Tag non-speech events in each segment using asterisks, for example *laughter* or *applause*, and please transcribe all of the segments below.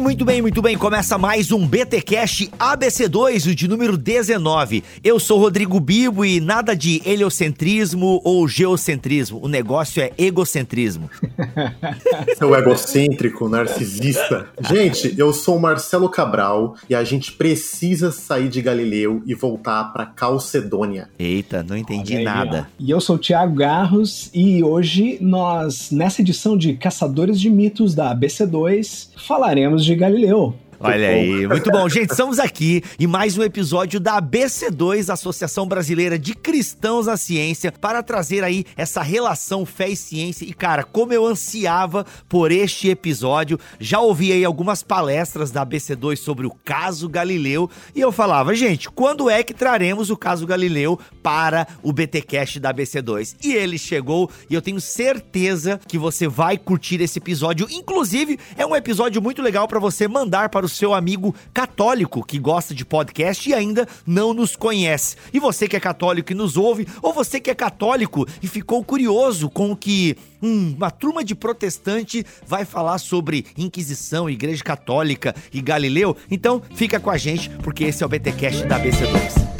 Bem, muito bem, muito bem. Começa mais um BT Cash ABC2, o de número 19. Eu sou Rodrigo Bibo e nada de heliocentrismo ou geocentrismo. O negócio é egocentrismo. *laughs* Seu egocêntrico, narcisista. Gente, eu sou o Marcelo Cabral e a gente precisa sair de Galileu e voltar para Calcedônia. Eita, não entendi aí, nada. ó. E eu sou o Thiago Garros e hoje nós, nessa edição de Caçadores de Mitos da ABC2, falaremos de Galileu. Olha aí, muito bom. Gente, estamos aqui em mais um episódio da ABC2, Associação Brasileira de Cristãos na Ciência, para trazer aí essa relação fé e ciência. E cara, como eu ansiava por este episódio, já ouvi aí algumas palestras da ABC2 sobre o caso Galileu, e eu falava, gente, quando é que traremos o caso Galileu para o BTcast da ABC2? E ele chegou, e eu tenho certeza que você vai curtir esse episódio. Inclusive, é um episódio muito legal para você mandar para o seu amigo católico que gosta de podcast e ainda não nos conhece. E você que é católico e nos ouve, ou você que é católico e ficou curioso com o que hum, uma turma de protestante vai falar sobre Inquisição, Igreja Católica e Galileu, então fica com a gente porque esse é o BTcast da ABC2.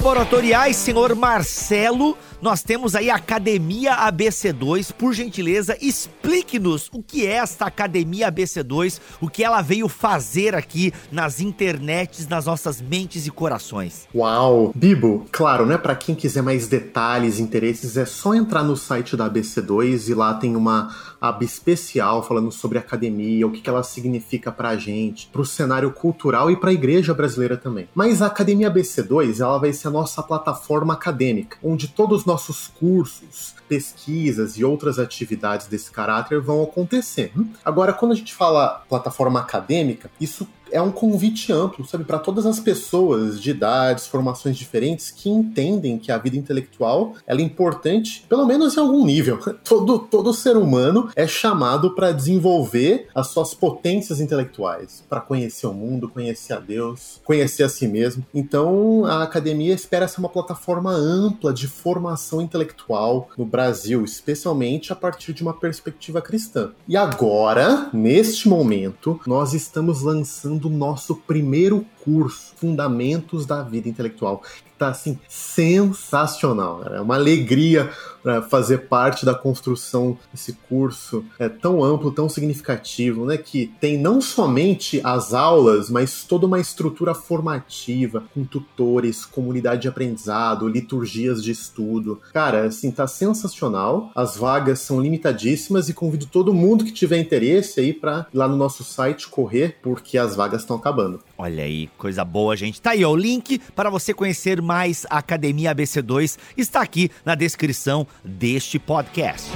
Laboratoriais, senhor Marcelo, nós temos aí a Academia ABC2. Por gentileza, explique-nos o que é esta Academia ABC2, o que ela veio fazer aqui nas internets, nas nossas mentes e corações. Uau! Bibo, claro, né? Para quem quiser mais detalhes, interesses, é só entrar no site da ABC2 e lá tem uma aba especial falando sobre academia, o que que ela significa pra gente, pro cenário cultural e pra igreja brasileira também. Mas a Academia ABC2, ela vai ser a nossa plataforma acadêmica, onde todos os nossos cursos, pesquisas e outras atividades desse caráter vão acontecer. Agora, quando a gente fala plataforma acadêmica, isso é um convite amplo, sabe, para todas as pessoas de idades, formações diferentes que entendem que a vida intelectual ela é importante, pelo menos em algum nível. *laughs* Todo, todo ser humano é chamado para desenvolver as suas potências intelectuais, para conhecer o mundo, conhecer a Deus, conhecer a si mesmo. Então, a academia espera ser uma plataforma ampla de formação intelectual no Brasil, especialmente a partir de uma perspectiva cristã. E agora, neste momento, nós estamos lançando o nosso primeiro curso, Fundamentos da Vida Intelectual, tá assim sensacional. É uma alegria para fazer parte da construção desse curso é tão amplo, tão significativo, né? Que tem não somente as aulas, mas toda uma estrutura formativa, com tutores, comunidade de aprendizado, liturgias de estudo. Cara, assim, tá sensacional. As vagas são limitadíssimas e convido todo mundo que tiver interesse aí para lá no nosso site correr, porque as vagas estão acabando. Olha aí, coisa boa, gente. Tá aí, ó, o link para você conhecer mais a Academia ABC2 está aqui na descrição deste podcast.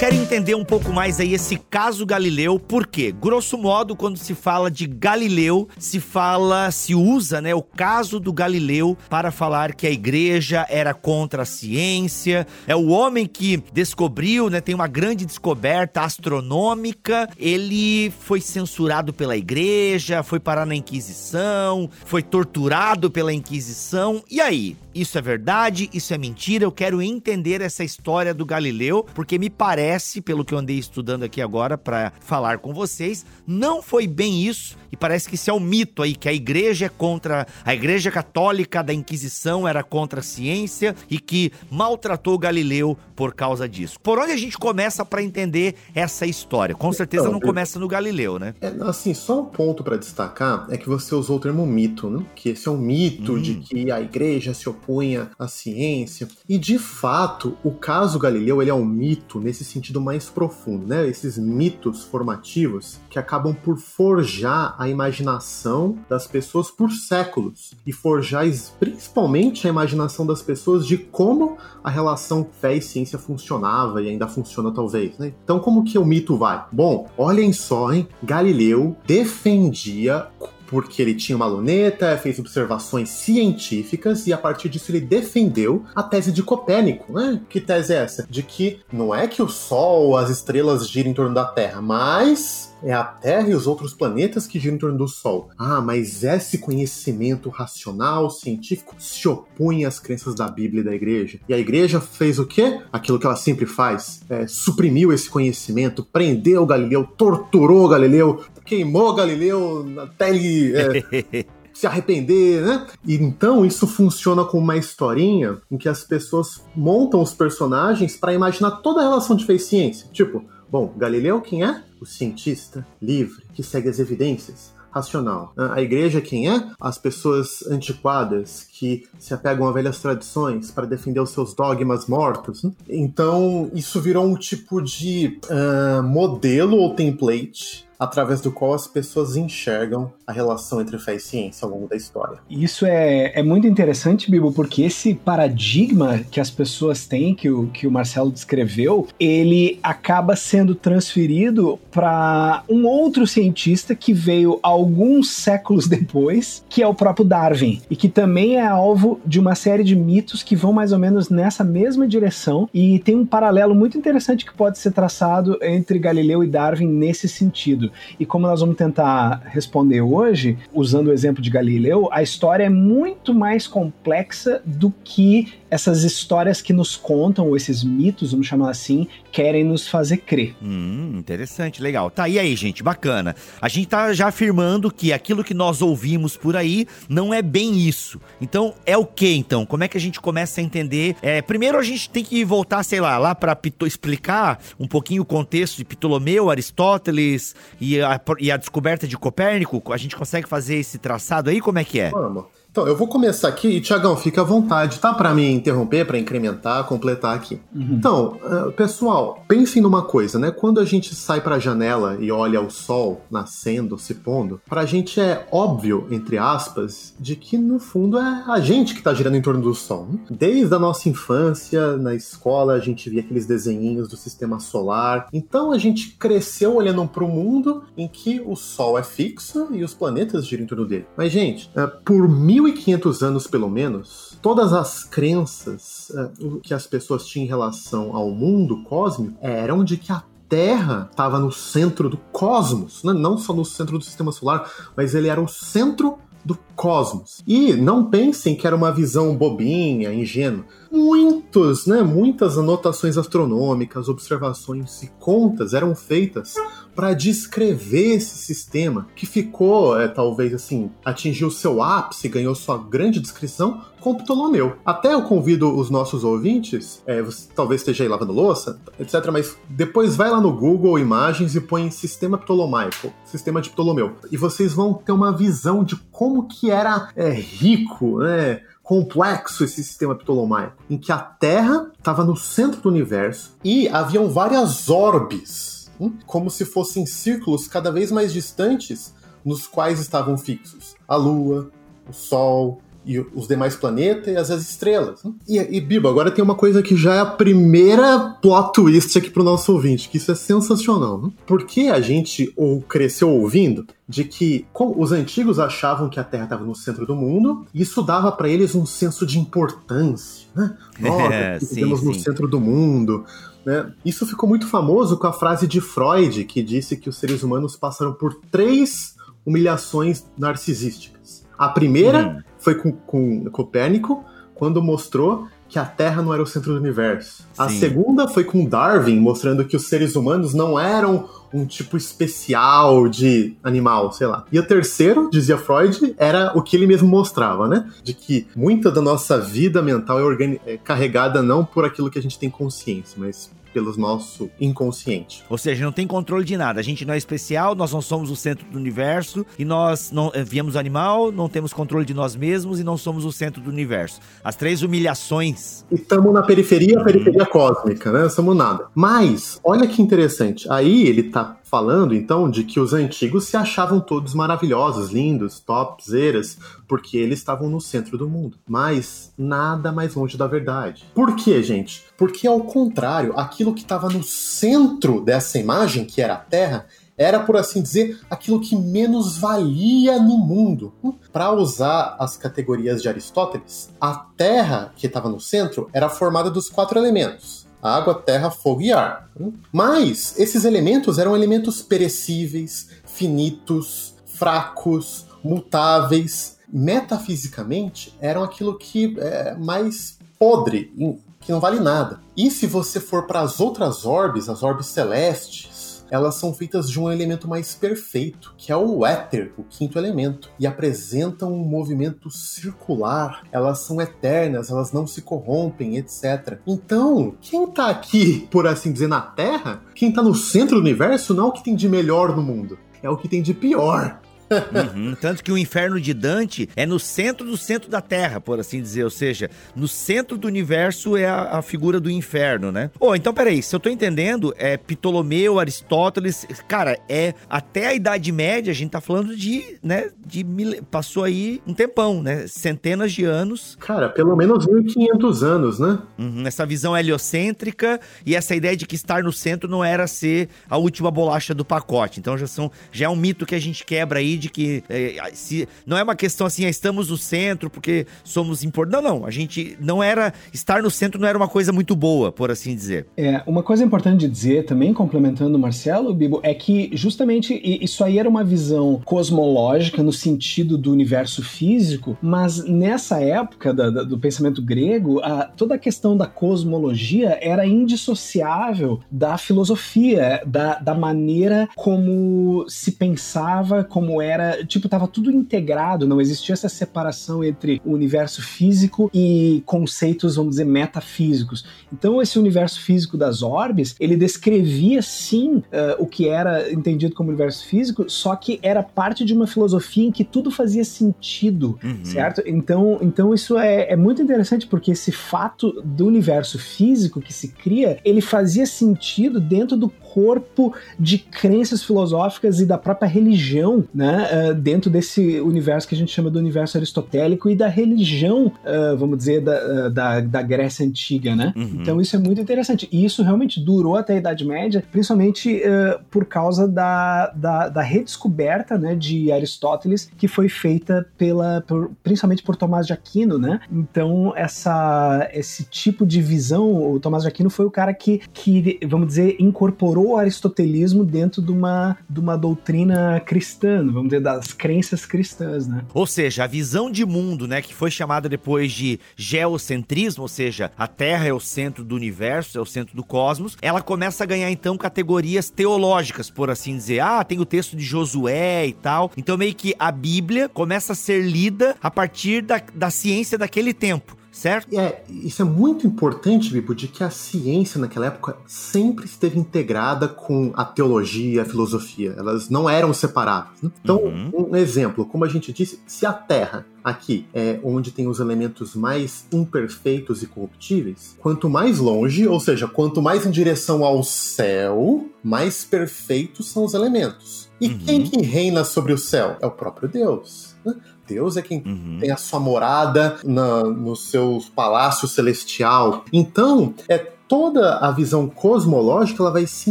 Quero entender um pouco mais aí esse caso Galileu, por quê? Grosso modo, quando se fala de Galileu, se fala, se usa, né, o caso do Galileu para falar que a igreja era contra a ciência, é o homem que descobriu, né, tem uma grande descoberta astronômica, ele foi censurado pela igreja, foi parar na Inquisição, foi torturado pela Inquisição, e aí? Isso é verdade? Isso é mentira? Eu quero entender essa história do Galileu, porque me parece, pelo que eu andei estudando aqui agora para falar com vocês, não foi bem isso. E parece que isso é um mito aí, que a igreja é contra. A igreja católica da Inquisição era contra a ciência e que maltratou Galileu por causa disso. Por onde a gente começa para entender essa história? Com certeza Então, não eu- começa no Galileu, né? É, assim, só um ponto para destacar é que você usou o termo mito, né? Que esse é um mito Hum. de que a igreja se opõe opunha à ciência. E de fato, o caso Galileu ele é um mito nesse sentido mais profundo, né? Esses mitos formativos que acabam por forjar a imaginação das pessoas por séculos e forjar principalmente a imaginação das pessoas de como a relação fé e ciência funcionava e ainda funciona talvez, né? Então como que o mito vai? Bom, olhem só, hein? Galileu defendia porque ele tinha uma luneta, fez observações científicas e a partir disso ele defendeu a tese de Copérnico, né? Que tese é essa? De que não é que o Sol, as estrelas giram em torno da Terra, mas é a Terra e os outros planetas que giram em torno do Sol. Ah, mas esse conhecimento racional, científico, se opõe às crenças da Bíblia e da Igreja. E a Igreja fez o quê? Aquilo que ela sempre faz: é, suprimiu esse conhecimento, prendeu Galileu, torturou Galileu, queimou Galileu até ele. É, *laughs* se arrepender, né? E então isso funciona como uma historinha em que as pessoas montam os personagens para imaginar toda a relação de e ciência. Tipo, bom, Galileu quem é? O cientista livre que segue as evidências racional. A igreja quem é? As pessoas antiquadas que se apegam a velhas tradições para defender os seus dogmas mortos. Então, isso virou um tipo de uh, modelo ou template através do qual as pessoas enxergam a relação entre fé e ciência ao longo da história. Isso é, é muito interessante, Bibo, porque esse paradigma que as pessoas têm, que o, que o Marcelo descreveu, ele acaba sendo transferido para um outro cientista que veio alguns séculos depois, que é o próprio Darwin, e que também é alvo de uma série de mitos que vão mais ou menos nessa mesma direção, e tem um paralelo muito interessante que pode ser traçado entre Galileu e Darwin nesse sentido. E como nós vamos tentar responder hoje, usando o exemplo de Galileu, a história é muito mais complexa do que essas histórias que nos contam, ou esses mitos, vamos chamar assim, querem nos fazer crer. Hum, interessante, legal. Tá, e aí, gente, bacana. A gente tá já afirmando que aquilo que nós ouvimos por aí não é bem isso. Então, é o que então? Como é que a gente começa a entender? É, primeiro a gente tem que voltar, sei lá, lá para explicar um pouquinho o contexto de Ptolomeu, Aristóteles e a, e a descoberta de Copérnico. A gente consegue fazer esse traçado aí? Como é que é? Vamos. Então, eu vou começar aqui e, Tiagão, fica à vontade, tá? Para me interromper, para incrementar, completar aqui. Uhum. Então, uh, pessoal, pensem numa coisa, né? Quando a gente sai para a janela e olha o sol nascendo, se pondo, pra gente é óbvio, entre aspas, de que no fundo é a gente que tá girando em torno do sol. Né? Desde a nossa infância, na escola, a gente via aqueles desenhinhos do sistema solar. Então, a gente cresceu olhando para o mundo em que o sol é fixo e os planetas giram em torno dele. Mas, gente, uh, por mil 1500 anos pelo menos, todas as crenças uh, que as pessoas tinham em relação ao mundo cósmico eram de que a Terra estava no centro do cosmos, né? não só no centro do sistema solar, mas ele era o centro do cosmos. E não pensem que era uma visão bobinha, ingênua. Muitos, né, muitas anotações astronômicas, observações e contas eram feitas para descrever esse sistema que ficou, é, talvez assim, atingiu seu ápice, ganhou sua grande descrição com Ptolomeu. Até eu convido os nossos ouvintes, é, você talvez esteja aí lavando louça, etc., mas depois vai lá no Google Imagens e põe Sistema Ptolomaico, Sistema de Ptolomeu, e vocês vão ter uma visão de como que era é, rico, né? complexo esse sistema ptolomaico, em que a Terra estava no centro do universo e haviam várias orbes como se fossem círculos cada vez mais distantes nos quais estavam fixos a Lua, o Sol, e os demais planetas e as, estrelas. E, e Bibo, agora tem uma coisa que já é a primeira plot twist aqui pro nosso ouvinte, que isso é sensacional. Porque a gente ou cresceu ouvindo de que os antigos achavam que a Terra estava no centro do mundo, e isso dava para eles um senso de importância. Né? Nós *laughs* é, estamos no centro do mundo, né? Isso ficou muito famoso com a frase de Freud, que disse que os seres humanos passaram por três humilhações narcisísticas. A primeira hum. Foi com, com Copérnico, quando mostrou que a Terra não era o centro do universo. Sim. A segunda foi com Darwin, mostrando que os seres humanos não eram um tipo especial de animal, sei lá. E o terceiro, dizia Freud, era o que ele mesmo mostrava, né? De que muita da nossa vida mental é, é carregada não por aquilo que a gente tem consciência, mas pelo nosso inconsciente. Ou seja, não tem controle de nada. A gente não é especial, nós não somos o centro do universo e nós não eh, viemos animal, não temos controle de nós mesmos e não somos o centro do universo. As três humilhações. Estamos na periferia, periferia cósmica, né? Somos nada. Mas, olha que interessante. Aí ele tá falando então de que os antigos se achavam todos maravilhosos, lindos, topzeiras, porque eles estavam no centro do mundo. Mas nada mais longe da verdade. Por quê, gente? Porque ao contrário, aquilo que estava no centro dessa imagem, que era a Terra, era, por assim dizer, aquilo que menos valia no mundo. Para usar as categorias de Aristóteles, a Terra que estava no centro era formada dos quatro elementos: água, terra, fogo e ar. Mas esses elementos eram elementos perecíveis, finitos, fracos, mutáveis. Metafisicamente, eram aquilo que é mais podre, que não vale nada. E se você for para as outras orbes, as orbes celestes, elas são feitas de um elemento mais perfeito, que é o éter, o quinto elemento, e apresentam um movimento circular. Elas são eternas, elas não se corrompem, etc. Então, quem tá aqui, por assim dizer, na Terra, quem tá no centro do universo, não é o que tem de melhor no mundo, é o que tem de pior. Uhum, tanto que o inferno de Dante é no centro do centro da Terra, por assim dizer. Ou seja, no centro do universo é a, a figura do inferno, né? Oh, então peraí, se eu tô entendendo, é Ptolomeu, Aristóteles, cara, é até a Idade Média, a gente tá falando de, né, de passou aí um tempão, né? Centenas de anos. Cara, pelo menos 1500 anos, né? Uhum, essa visão heliocêntrica e essa ideia de que estar no centro não era ser a última bolacha do pacote. Então já são já é um mito que a gente quebra aí de que é, se, não é uma questão assim, ah, estamos no centro porque somos importantes. Não, não. A gente não era. Estar no centro não era uma coisa muito boa, por assim dizer. É, uma coisa importante de dizer também, complementando o Marcelo, Bibo, é que justamente isso aí era uma visão cosmológica no sentido do universo físico, mas nessa época da, da, do pensamento grego, a, toda a questão da cosmologia era indissociável da filosofia, da, da maneira como se pensava, como era era, tipo, tava tudo integrado, não existia essa separação entre o universo físico e conceitos, vamos dizer, metafísicos. Então, esse universo físico das orbes, ele descrevia sim uh, o que era entendido como universo físico, só que era parte de uma filosofia em que tudo fazia sentido, uhum. certo? Então, então isso é, é muito interessante porque esse fato do universo físico que se cria, ele fazia sentido dentro do corpo de crenças filosóficas e da própria religião, né, uh, dentro desse universo que a gente chama do universo aristotélico e da religião, uh, vamos dizer, da, uh, da, da, Grécia Antiga, né? Uhum. Então isso é muito interessante. E isso realmente durou até a Idade Média, principalmente por causa da, da, da, redescoberta né, de Aristóteles, que foi feita pela, por, principalmente por Tomás de Aquino, né? Então essa, esse tipo de visão, o Tomás de Aquino foi o cara que, que vamos dizer, incorporou o aristotelismo dentro de uma, de uma doutrina cristã, vamos dizer, das crenças cristãs, né? Ou seja, a visão de mundo, né, que foi chamada depois de geocentrismo, ou seja, a Terra é o centro do universo, é o centro do cosmos, ela começa a ganhar então categorias teológicas, por assim dizer. Ah, tem o texto de Josué e tal. Então meio que a Bíblia começa a ser lida a partir da, da ciência daquele tempo certo? É, isso é muito importante, Bibo, de que a ciência naquela época sempre esteve integrada com a teologia, a filosofia. Elas não eram separadas. Né? Então, uhum. um exemplo, como a gente disse, se a Terra aqui é onde tem os elementos mais imperfeitos e corruptíveis, quanto mais longe, ou seja, quanto mais em direção ao céu, mais perfeitos são os elementos. E uhum. quem que reina sobre o céu? É o próprio Deus. Né? Deus é quem uhum. tem a sua morada na, no seu palácio celestial. Então, é toda a visão cosmológica ela vai se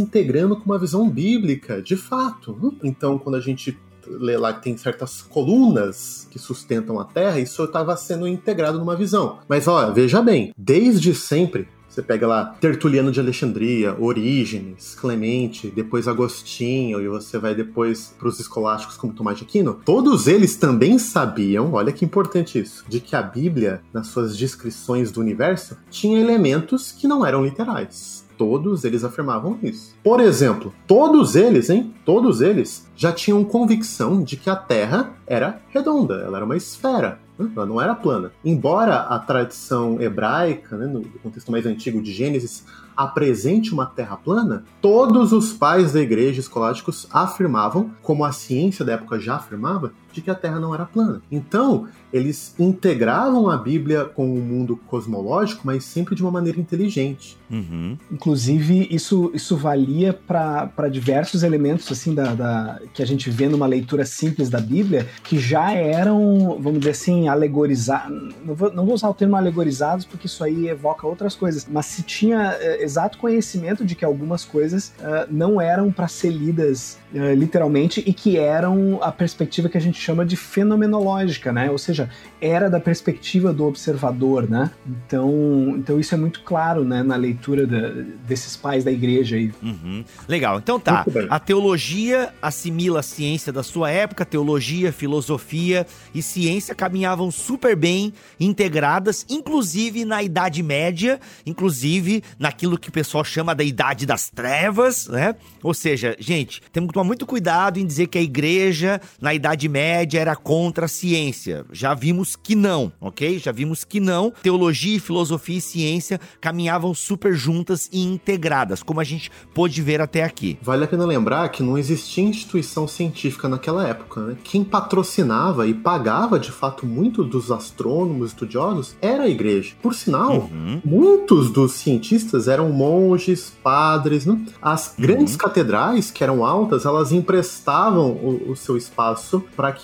integrando com uma visão bíblica, de fato. Então, quando a gente lê lá que tem certas colunas que sustentam a Terra, isso estava sendo integrado numa visão. Mas olha, veja bem, desde sempre você pega lá Tertuliano de Alexandria, Orígenes, Clemente, depois Agostinho, e você vai depois para os escolásticos como Tomás de Aquino. Todos eles também sabiam, olha que importante isso, de que a Bíblia, nas suas descrições do universo, tinha elementos que não eram literais. Todos eles afirmavam isso. Por exemplo, todos eles, hein? Todos eles já tinham convicção de que a Terra era redonda, ela era uma esfera. Ela não era plana. Embora a tradição hebraica, né, no contexto mais antigo de Gênesis, apresente uma terra plana, todos os pais da igreja escolásticos afirmavam, como a ciência da época já afirmava, de que a Terra não era plana. Então, eles integravam a Bíblia com o mundo cosmológico, mas sempre de uma maneira inteligente. Uhum. Inclusive, isso, isso valia para diversos elementos assim da, da, que a gente vê numa leitura simples da Bíblia, que já eram, vamos dizer assim, alegorizados. Não vou, não vou usar o termo alegorizados, porque isso aí evoca outras coisas, mas se tinha é, exato conhecimento de que algumas coisas uh, não eram para ser lidas uh, literalmente e que eram a perspectiva que a gente chama de fenomenológica, né? Ou seja, era da perspectiva do observador, né? Então, então isso é muito claro, né, na leitura da, desses pais da igreja aí. Uhum. Legal. Então tá. A teologia assimila a ciência da sua época, teologia, filosofia e ciência caminhavam super bem integradas, inclusive na Idade Média, inclusive naquilo que o pessoal chama da Idade das Trevas, né? Ou seja, gente, temos que tomar muito cuidado em dizer que a igreja na Idade Média era contra a ciência. Já vimos que não, ok? Já vimos que não. Teologia, filosofia e ciência caminhavam super juntas e integradas, como a gente pôde ver até aqui. Vale a pena lembrar que não existia instituição científica naquela época, né? Quem patrocinava e pagava de fato muito dos astrônomos estudiosos era a igreja. Por sinal, uhum. muitos dos cientistas eram monges, padres, né? As grandes uhum. catedrais, que eram altas, elas emprestavam o, o seu espaço para que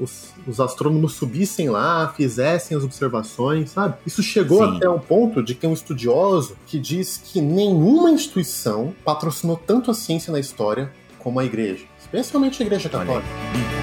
os, os, astrônomos subissem lá, fizessem as observações, sabe? Isso chegou Sim. até um ponto de que um estudioso que diz que nenhuma instituição patrocinou tanto a ciência na história como a igreja, especialmente a igreja católica. já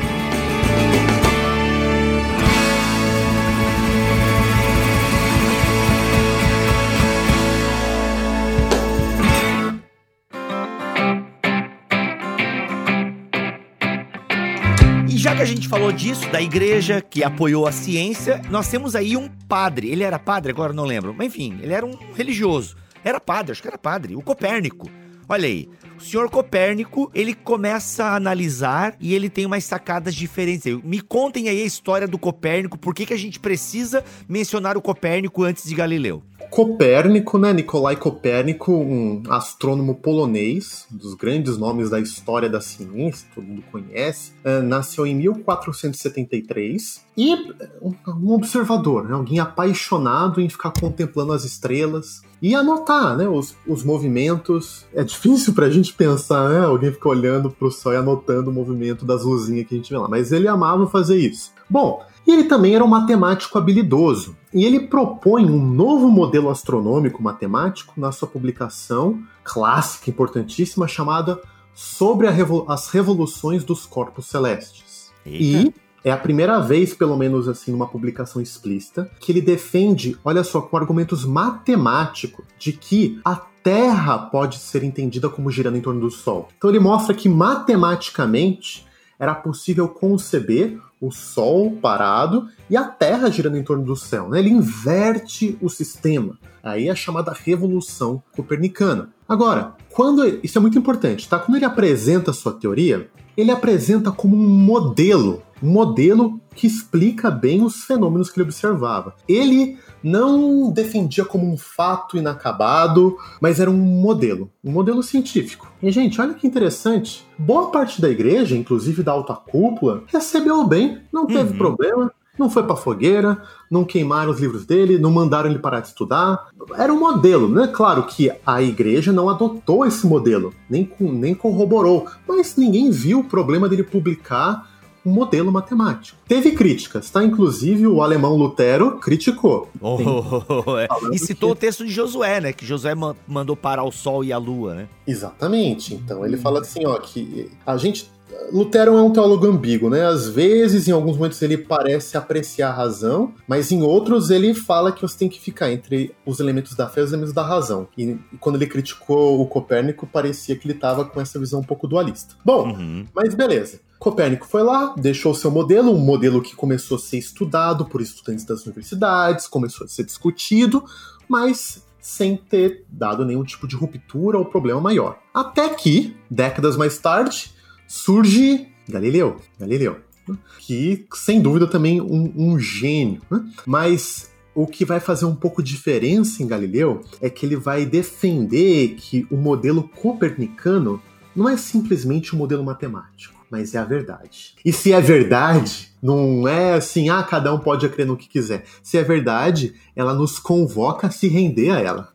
que a gente falou disso, da igreja que apoiou a ciência, nós temos aí um padre. Ele era padre, agora não lembro. Mas enfim, ele era um religioso. Era padre, acho que era padre, o Copérnico. Olha aí, o senhor Copérnico, ele começa a analisar e ele tem umas sacadas diferentes. Me contem aí a história do Copérnico, por que, que a gente precisa mencionar o Copérnico antes de Galileu? Copérnico, né? Nicolai Copérnico, um astrônomo polonês, um dos grandes nomes da história da ciência, todo mundo conhece, uh, nasceu em 1473 e um observador, né? alguém apaixonado em ficar contemplando as estrelas e anotar né? os, os movimentos. É difícil pra gente pensar, né? Alguém ficar olhando pro céu e anotando o movimento das luzinhas que a gente vê lá, mas ele amava fazer isso. Bom, e ele também era um matemático habilidoso. E ele propõe um novo modelo astronômico matemático na sua publicação clássica, importantíssima, chamada Sobre as Revoluções dos Corpos Celestes. Eita. E é a primeira vez, pelo menos assim, numa publicação explícita, que ele defende, olha só, com argumentos matemáticos, de que a Terra pode ser entendida como girando em torno do Sol. Então ele mostra que matematicamente era possível conceber o Sol parado e a Terra girando em torno do céu. Né? Ele inverte o sistema. Aí é a chamada revolução copernicana. Agora, quando isso é muito importante, tá? Quando ele apresenta a sua teoria, ele apresenta como um modelo, modelo que explica bem os fenômenos que ele observava. Ele não defendia como um fato inacabado, mas era um modelo, um modelo científico. E, gente, olha que interessante. Boa parte da igreja, inclusive da alta cúpula, recebeu bem, não teve uhum. problema. Não foi pra fogueira, não queimaram os livros dele, não mandaram ele parar de estudar. Era um modelo, né? Claro que a igreja não adotou esse modelo, nem, nem corroborou, mas ninguém viu o problema dele publicar um modelo matemático. Teve críticas, tá? Inclusive o alemão Lutero criticou. Oh, é. E citou que... o texto de Josué, né? Que Josué mandou parar o sol e a lua, né? Exatamente. Então ele fala assim, ó, que a gente Lutero é um teólogo ambíguo, né? Às vezes, em alguns momentos, ele parece apreciar a razão, mas em outros ele fala que você tem que ficar entre os elementos da fé e os elementos da razão. E, e quando ele criticou o Copérnico, parecia que ele estava com essa visão um pouco dualista. Bom, uhum. mas beleza. Copérnico foi lá, deixou seu modelo, um modelo que começou a ser estudado por estudantes das universidades, começou a ser discutido, mas sem ter dado nenhum tipo de ruptura ou problema maior. Até que, décadas mais tarde, surge Galileu. Galileu. que sem dúvida também um, um gênio. Né? Mas o que vai fazer um pouco diferença em Galileu é que ele vai defender que o modelo copernicano não é simplesmente um modelo matemático, mas é a verdade. E se é verdade, não é assim, ah, cada um pode crer no que quiser. Se é verdade, ela nos convoca a se render a ela.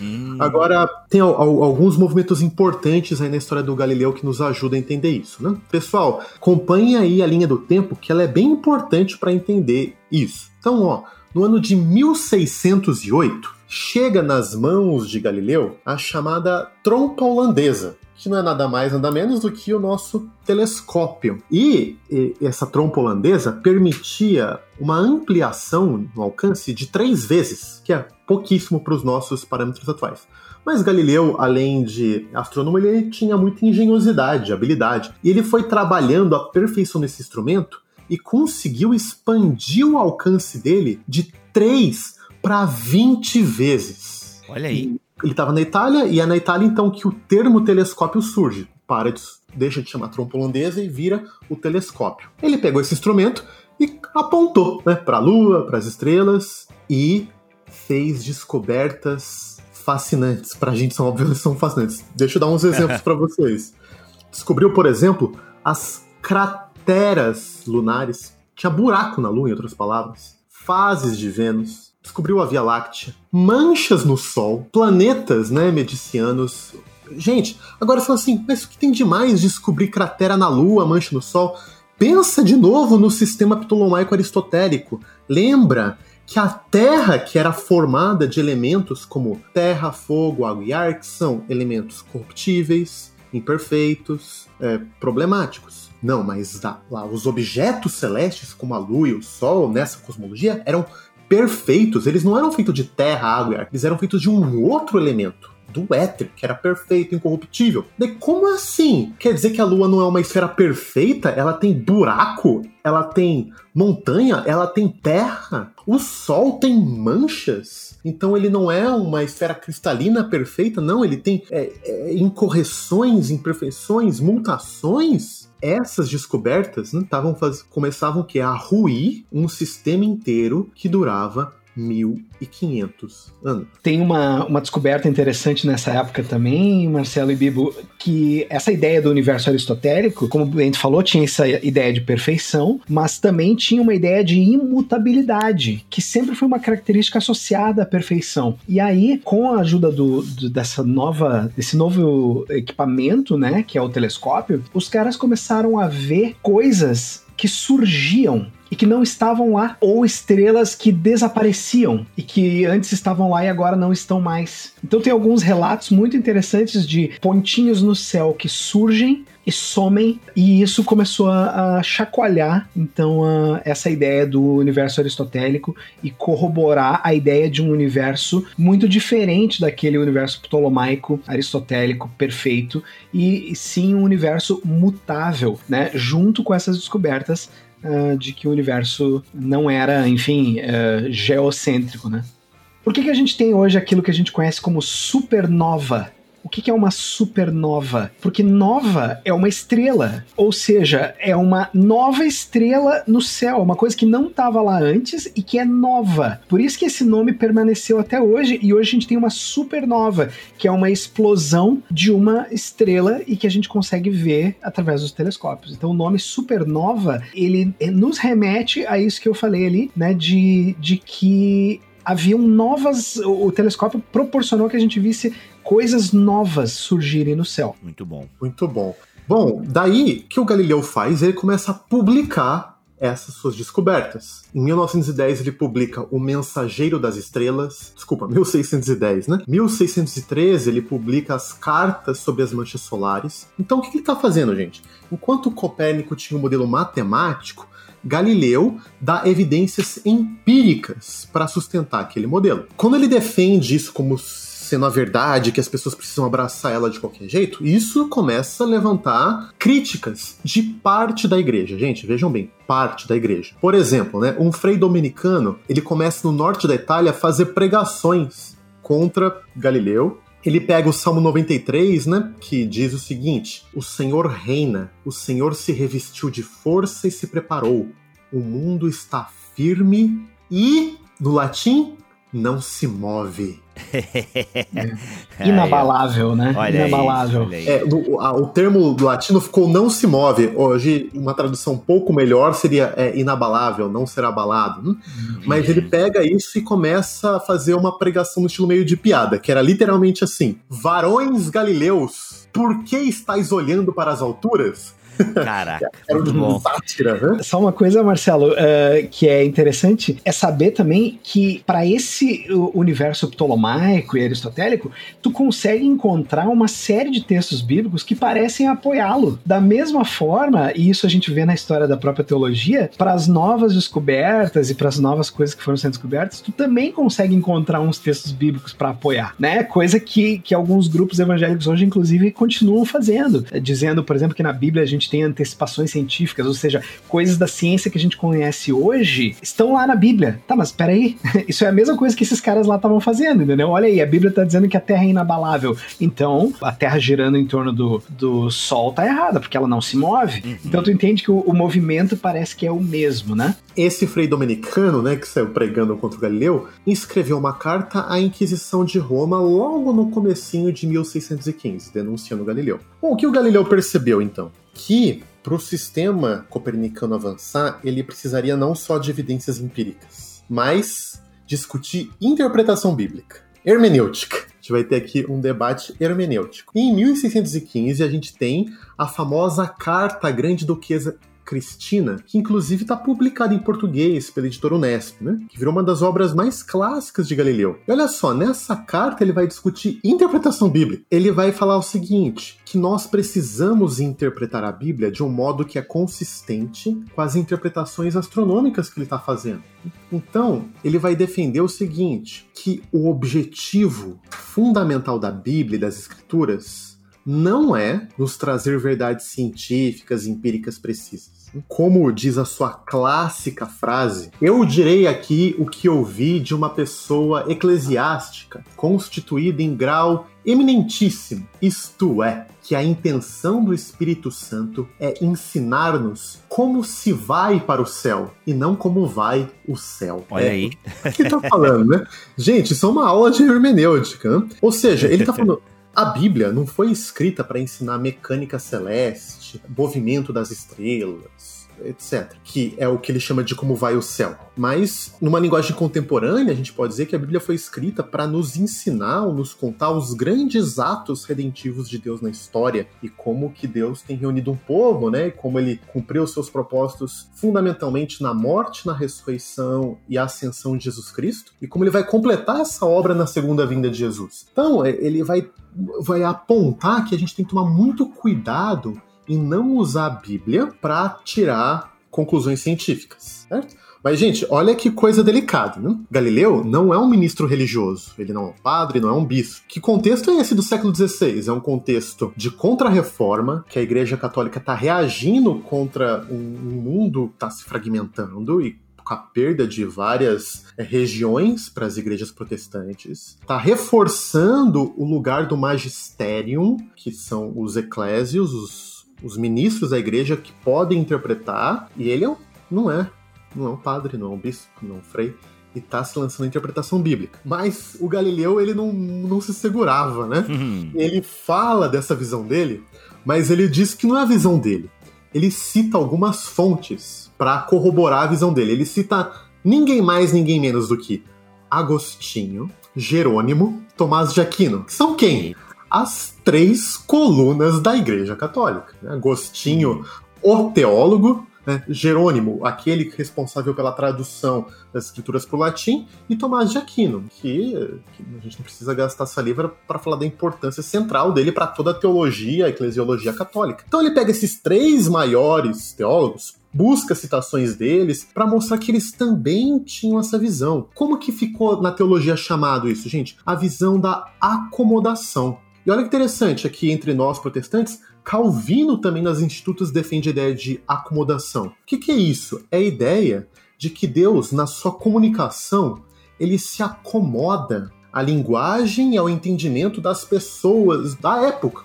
Hum. Agora, tem alguns movimentos importantes aí na história do Galileu que nos ajudam a entender isso, né? Pessoal, acompanhe aí a linha do tempo, que ela é bem importante para entender isso. Então, ó, no ano de 1608, chega nas mãos de Galileu a chamada trompa holandesa, que não é nada mais nada menos do que o nosso telescópio. E, e essa trompa holandesa permitia uma ampliação no alcance de três vezes, que é pouquíssimo para os nossos parâmetros atuais. Mas Galileu, além de astrônomo, ele tinha muita engenhosidade, habilidade. E ele foi trabalhando a perfeição nesse instrumento e conseguiu expandir o alcance dele de 3 para 20 vezes. Olha aí. Ele estava na Itália e é na Itália então que o termo telescópio surge. Para de, deixa de chamar trompa holandesa e vira o telescópio. Ele pegou esse instrumento e apontou né, para a Lua, para as estrelas e fez descobertas fascinantes. Para a gente são óbvios *laughs* são fascinantes. Deixa eu dar uns exemplos *laughs* para vocês. Descobriu, por exemplo, as crateras crateras lunares, tinha buraco na Lua, em outras palavras, fases de Vênus, descobriu a Via Láctea, manchas no Sol, planetas, né, medicianos. Gente, agora fala assim, mas o que tem de mais descobrir cratera na Lua, mancha no Sol? Pensa de novo no sistema ptolomaico aristotélico. Lembra que a Terra, que era formada de elementos como terra, fogo, água e ar, que são elementos corruptíveis, imperfeitos, é, problemáticos. Não, mas lá, os objetos celestes, como a Lua e o Sol, nessa cosmologia, eram perfeitos. Eles não eram feitos de terra, água e ar. Eles eram feitos de um outro elemento do éter, que era perfeito, incorruptível. De como assim? Quer dizer que a Lua não é uma esfera perfeita? Ela tem buraco? Ela tem montanha? Ela tem terra? O Sol tem manchas? Então ele não é uma esfera cristalina perfeita, não. Ele tem é, é, incorreções, imperfeições, mutações? essas descobertas né, faz... começavam que a ruir um sistema inteiro que durava 1500 anos. Tem uma, uma descoberta interessante nessa época também, Marcelo e Bibo, que essa ideia do universo aristotélico, como o Bento falou, tinha essa ideia de perfeição, mas também tinha uma ideia de imutabilidade, que sempre foi uma característica associada à perfeição. E aí, com a ajuda do, do, dessa nova, desse novo equipamento, né, que é o telescópio, os caras começaram a ver coisas que surgiam e que não estavam lá, ou estrelas que desapareciam e que antes estavam lá e agora não estão mais. Então tem alguns relatos muito interessantes de pontinhos no céu que surgem e somem, e isso começou a, a chacoalhar então a, essa ideia do universo aristotélico e corroborar a ideia de um universo muito diferente daquele universo ptolomaico aristotélico perfeito e, e sim um universo mutável, né? Junto com essas descobertas uh, de que o universo não era, enfim, uh, geocêntrico, né? Por que, que a gente tem hoje aquilo que a gente conhece como supernova? O que é uma supernova? Porque nova é uma estrela, ou seja, é uma nova estrela no céu, uma coisa que não estava lá antes e que é nova. Por isso que esse nome permaneceu até hoje e hoje a gente tem uma supernova, que é uma explosão de uma estrela e que a gente consegue ver através dos telescópios. Então o nome supernova, ele nos remete a isso que eu falei ali, né, de, de que haviam novas. O telescópio proporcionou que a gente visse coisas novas surgirem no céu. Muito bom. Muito bom. Bom, daí que o Galileu faz, ele começa a publicar essas suas descobertas. Em 1910 ele publica O Mensageiro das Estrelas, desculpa, 1610, né? 1613 ele publica as cartas sobre as manchas solares. Então o que ele está fazendo, gente? Enquanto Copérnico tinha um modelo matemático, Galileu dá evidências empíricas para sustentar aquele modelo. Quando ele defende isso como sendo a verdade, que as pessoas precisam abraçar ela de qualquer jeito, isso começa a levantar críticas de parte da igreja. Gente, vejam bem, parte da igreja. Por exemplo, né, um frei dominicano, ele começa no norte da Itália a fazer pregações contra Galileu ele pega o Salmo 93, né, que diz o seguinte: O Senhor reina, o Senhor se revestiu de força e se preparou. O mundo está firme e, no latim, não se move. É. *laughs* Inabalável, né? Olha Inabalável. Aí. É, no- a- o termo do latino ficou não se move. Hoje, uma tradução um pouco melhor seria é, inabalável, não ser abalado. né? Mas ele pega isso e começa a fazer uma pregação no estilo meio de piada, que era literalmente assim: Varões galileus, por que estáis olhando para as alturas? Caraca, *laughs* Era muito bom. sátira, né? Só uma coisa, Marcelo, eh, que é interessante é saber também que para esse uh, universo ptolomaico e aristotélico, tu consegue encontrar uma série de textos bíblicos que parecem apoiá-lo. Da mesma forma, e isso a gente vê na história da própria teologia, para as novas descobertas e para as novas coisas que foram sendo descobertas, tu também consegue encontrar uns textos bíblicos para apoiar, né? Coisa que, que alguns grupos evangélicos hoje, inclusive, continuam fazendo, eh, dizendo, por exemplo, que na Bíblia a gente tem antecipações científicas, ou seja, coisas da ciência que a gente conhece hoje estão lá na Bíblia. Tá, mas peraí, *laughs* isso é a mesma coisa que esses caras lá estavam fazendo, entendeu? Olha aí, a Bíblia tá dizendo que a Terra é inabalável. Então, a Terra girando em torno do, do Sol tá errada, porque ela não se move. Então tu entende que o, o movimento parece que é o mesmo, né? Esse frei dominicano, né, que saiu pregando contra o Galileu, escreveu uma carta à Inquisição de Roma logo no comecinho de 1615, denunciando Galileu. Bom, o que o Galileu percebeu então? Que para o sistema copernicano avançar, ele precisaria não só de evidências empíricas, mas discutir interpretação bíblica, hermenêutica. A gente vai ter aqui um debate hermenêutico. Em 1615 a gente tem a famosa Carta à Grande Duquesa Cristina, que inclusive está publicada em português pela editora Unesp, né? Que virou uma das obras mais clássicas de Galileu. E olha só, nessa carta ele vai discutir interpretação bíblica. Ele vai falar o seguinte: que nós precisamos interpretar a Bíblia de um modo que é consistente com as interpretações astronômicas que ele está fazendo. Então, ele vai defender o seguinte: que o objetivo fundamental da Bíblia e das Escrituras não é nos trazer verdades científicas, empíricas precisas. Como diz a sua clássica frase, eu direi aqui o que ouvi de uma pessoa eclesiástica, constituída em grau eminentíssimo, isto é, que a intenção do Espírito Santo é ensinar-nos como se vai para o céu e não como vai o céu. Olha É, aí. o que tá falando, né? Gente, isso é uma aula de hermenêutica. Né? Ou seja, ele tá falando. *laughs* A Bíblia não foi escrita para ensinar mecânica celeste, movimento das estrelas, etc. Que é o que ele chama de como vai o céu. Mas, numa linguagem contemporânea, a gente pode dizer que a Bíblia foi escrita para nos ensinar ou nos contar os grandes atos redentivos de Deus na história e como que Deus tem reunido um povo, né? E como ele cumpriu seus propósitos fundamentalmente na morte, na ressurreição e ascensão de Jesus Cristo e como ele vai completar essa obra na segunda vinda de Jesus. Então, é, ele vai vai apontar que a gente tem que tomar muito cuidado em não usar a Bíblia para tirar conclusões científicas, certo? Mas, gente, olha que coisa delicada, né? Galileu não é um ministro religioso, ele não é um padre, não é um bispo. Que contexto é esse do século XVI? É um contexto de contra-reforma, que a Igreja Católica está reagindo contra um, mundo que está se fragmentando e com a perda de várias é, regiões para as igrejas protestantes, está reforçando o lugar do magisterium, que são os eclésios, os, os ministros da igreja que podem interpretar, e ele é um- não é, não é um padre, não é um bispo, não é um frei, e está se lançando a interpretação bíblica. Mas o Galileu, ele não, não se segurava, né? Hum, Ele fala dessa visão dele, mas ele diz que não é a visão dele. Ele cita algumas fontes para corroborar a visão dele. Ele cita ninguém mais, ninguém menos do que Agostinho, Jerônimo, Tomás de Aquino. Que são quem? As três colunas da Igreja Católica. né? Agostinho, o teólogo, né? Jerônimo, aquele responsável pela tradução das escrituras para o latim, e Tomás de Aquino, que, que a gente não precisa gastar saliva para falar da importância central dele para toda a teologia, a eclesiologia católica. Então ele pega esses três maiores teólogos, busca citações deles para mostrar que eles também tinham essa visão. Como que ficou na teologia chamado isso, gente? A visão da acomodação. E olha que interessante, aqui entre nós protestantes, Calvino também nas institutos defende a ideia de acomodação. O que, que é isso? É a ideia de que Deus, na sua comunicação, ele se acomoda à linguagem e ao entendimento das pessoas da época.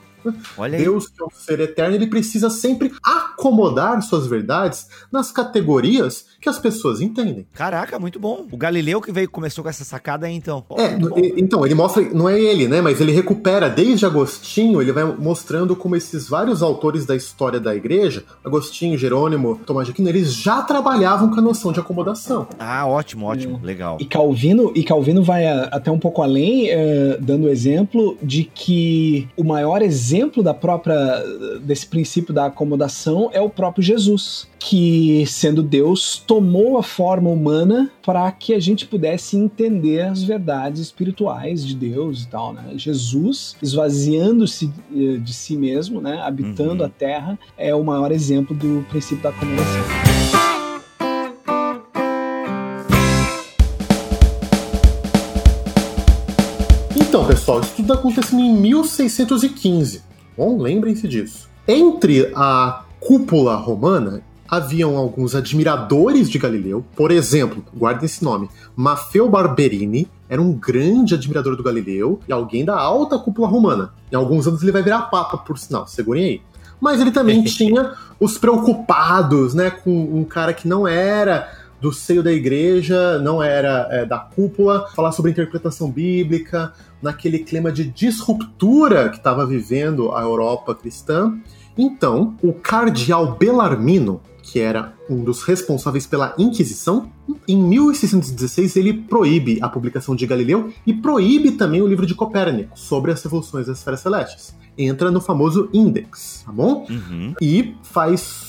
Olha aí. Deus, que é um ser eterno, ele precisa sempre acomodar suas verdades nas categorias que as pessoas entendem. Caraca, muito bom. O Galileu que veio começou com essa sacada aí, então. Pô, É, então, ele mostra, não é ele, né? Mas ele recupera desde Agostinho, ele vai mostrando como esses vários autores da história da igreja, Agostinho, Jerônimo, Tomás de Aquino, eles já trabalhavam com a noção de acomodação. Ah, ótimo, ótimo. Legal. E Calvino, e Calvino vai a- até um pouco além, eh, dando o exemplo de que o maior exemplo da própria desse princípio da acomodação é o próprio Jesus, que sendo Deus tomou a forma humana para que a gente pudesse entender as verdades espirituais de Deus e tal, né? Jesus esvaziando-se eh, de si mesmo, né, habitando Uhum. a terra, é o maior exemplo do princípio da acomodação. Pessoal, isso tudo acontecendo em 1615. Bom, lembrem-se disso. Entre a cúpula romana, haviam alguns admiradores de Galileu. Por exemplo, guardem esse nome, Maffeo Barberini era um grande admirador do Galileu e alguém da alta cúpula romana. Em alguns anos ele vai virar papa, por sinal, segurem aí. Mas ele também *laughs* tinha os preocupados, né, com um cara que não era do seio da igreja, não era é, da cúpula, falar sobre interpretação bíblica, naquele clima de disruptura que estava vivendo a Europa cristã. Então, o cardeal Belarmino, que era um dos responsáveis pela Inquisição, em 1616 ele proíbe a publicação de Galileu e proíbe também o livro de Copérnico sobre as revoluções das esferas celestes. Entra no famoso Index, tá bom? Uhum. e faz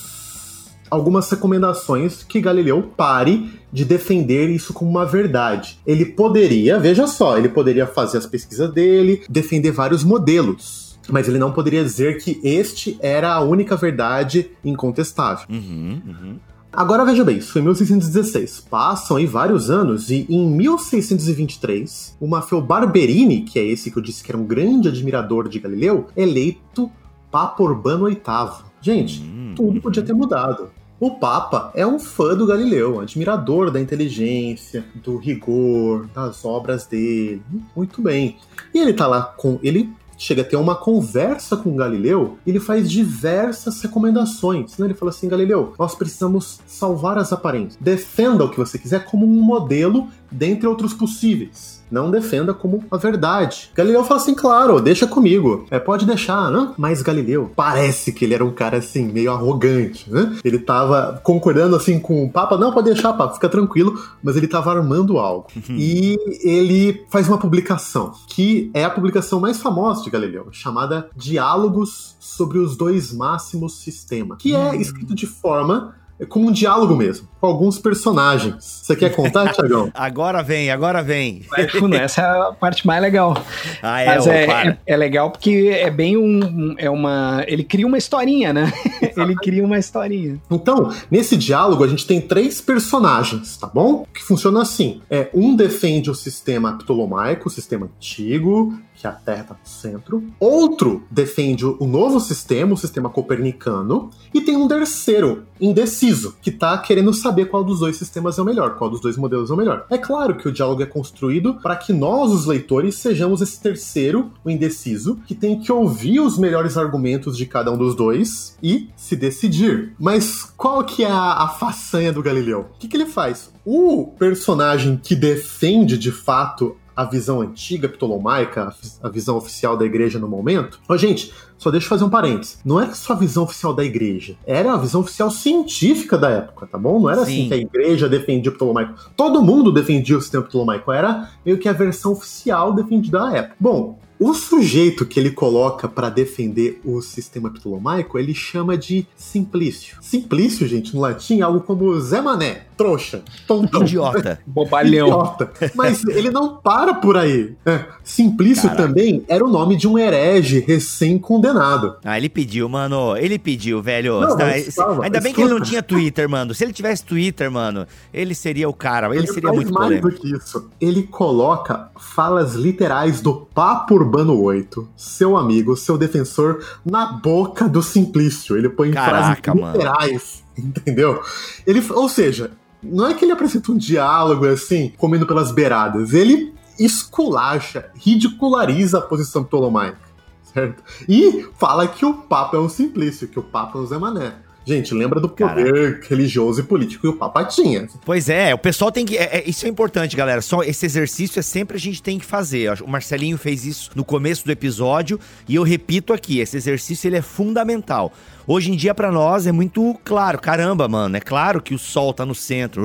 algumas recomendações que Galileu pare de defender isso como uma verdade. Ele poderia, veja só, ele poderia fazer as pesquisas dele, defender vários modelos, mas ele não poderia dizer que este era a única verdade incontestável. Uhum, uhum. Agora veja bem, isso foi em 1616. Passam aí vários anos e em 1623, o Maffeo Barberini, que é esse que eu disse que era um grande admirador de Galileu, eleito Papa Urbano VIII. Gente, Hum, tudo podia ter mudado. O Papa é um fã do Galileu, admirador da inteligência, do rigor, das obras dele. Muito bem. E ele tá lá com. Ele chega a ter uma conversa com Galileu ele faz diversas recomendações. Né? Ele fala assim: Galileu, nós precisamos salvar as aparências. Defenda o que você quiser como um modelo dentre outros possíveis. Não defenda como a verdade. Galileu fala assim, claro, deixa comigo. É, pode deixar, né? Mas Galileu parece que ele era um cara assim, meio arrogante, né? Ele tava concordando assim com o Papa, não, pode deixar, Papa, fica tranquilo, mas ele tava armando algo. e ele faz uma publicação, que é a publicação mais famosa de Galileu, chamada Diálogos sobre os dois máximos sistemas, que é escrito de forma como um diálogo mesmo, com alguns personagens. Você quer contar, *laughs* Tiagão? Agora vem, agora vem. Essa é a parte mais legal. Ah, é, Mas é, é, é legal porque é bem um. um- É uma. Ele cria uma historinha, né? ele cria uma historinha. Então, nesse diálogo, a gente tem três personagens, tá bom? Que funciona assim: é um defende o sistema ptolomaico, o sistema antigo, que a Terra tá no centro. Outro defende o novo sistema, o sistema copernicano. E tem um terceiro, indeciso, que tá querendo saber qual dos dois sistemas é o melhor, qual dos dois modelos é o melhor. É claro que o diálogo é construído para que nós, os leitores, sejamos esse terceiro, o indeciso, que tem que ouvir os melhores argumentos de cada um dos dois e se decidir. Mas qual que é a, a façanha do Galileu? O que, que ele faz? O personagem que defende de fato a visão antiga ptolomaica, a visão oficial da igreja no momento. Ó, gente, só deixa eu fazer um parênteses. Não era só a visão oficial da igreja, era a visão oficial científica da época, tá bom? Não era Sim. assim que a igreja defendia o ptolomaico. Todo mundo defendia o sistema ptolomaico, era meio que a versão oficial defendida à época. Bom, o sujeito que ele coloca pra defender o sistema ptolomaico, ele chama de Simplício. Simplício, gente, no latim é algo como Zé Mané, trouxa, tontão. Idiota. *laughs* Bobalhão. Idiota. Mas ele não para por aí. É, Simplício Caraca. também era o nome de um herege recém-condenado. Ah, ele pediu, mano. Ele pediu, velho. Não, Tá, mas calma, Ainda bem que ele não escuta. tinha Twitter, mano. Se ele tivesse Twitter, mano, ele seria o cara. Ele, seria faz muito mais polêmico. do que isso. Ele coloca falas literais do Papo Urbano 8, seu amigo, seu defensor, na boca do Simplício. Ele põe Caraca, frases mano. literais, *laughs* entendeu? Ele, ou seja, não é que ele apresenta um diálogo assim, comendo pelas beiradas. Ele esculacha, ridiculariza a posição ptolomaica, certo? E fala que o Papa é um simplício, que o Papa é um Zé Mané. Gente, lembra do poder Cara. religioso e político que o Papa tinha. Pois é, o pessoal tem que. É, é, isso é importante, galera. Só esse exercício é sempre a gente tem que fazer. O Marcelinho fez isso no começo do episódio e eu repito aqui: esse exercício ele é fundamental. Hoje em dia, para nós, é muito claro. Caramba, mano, é claro que o sol tá no centro.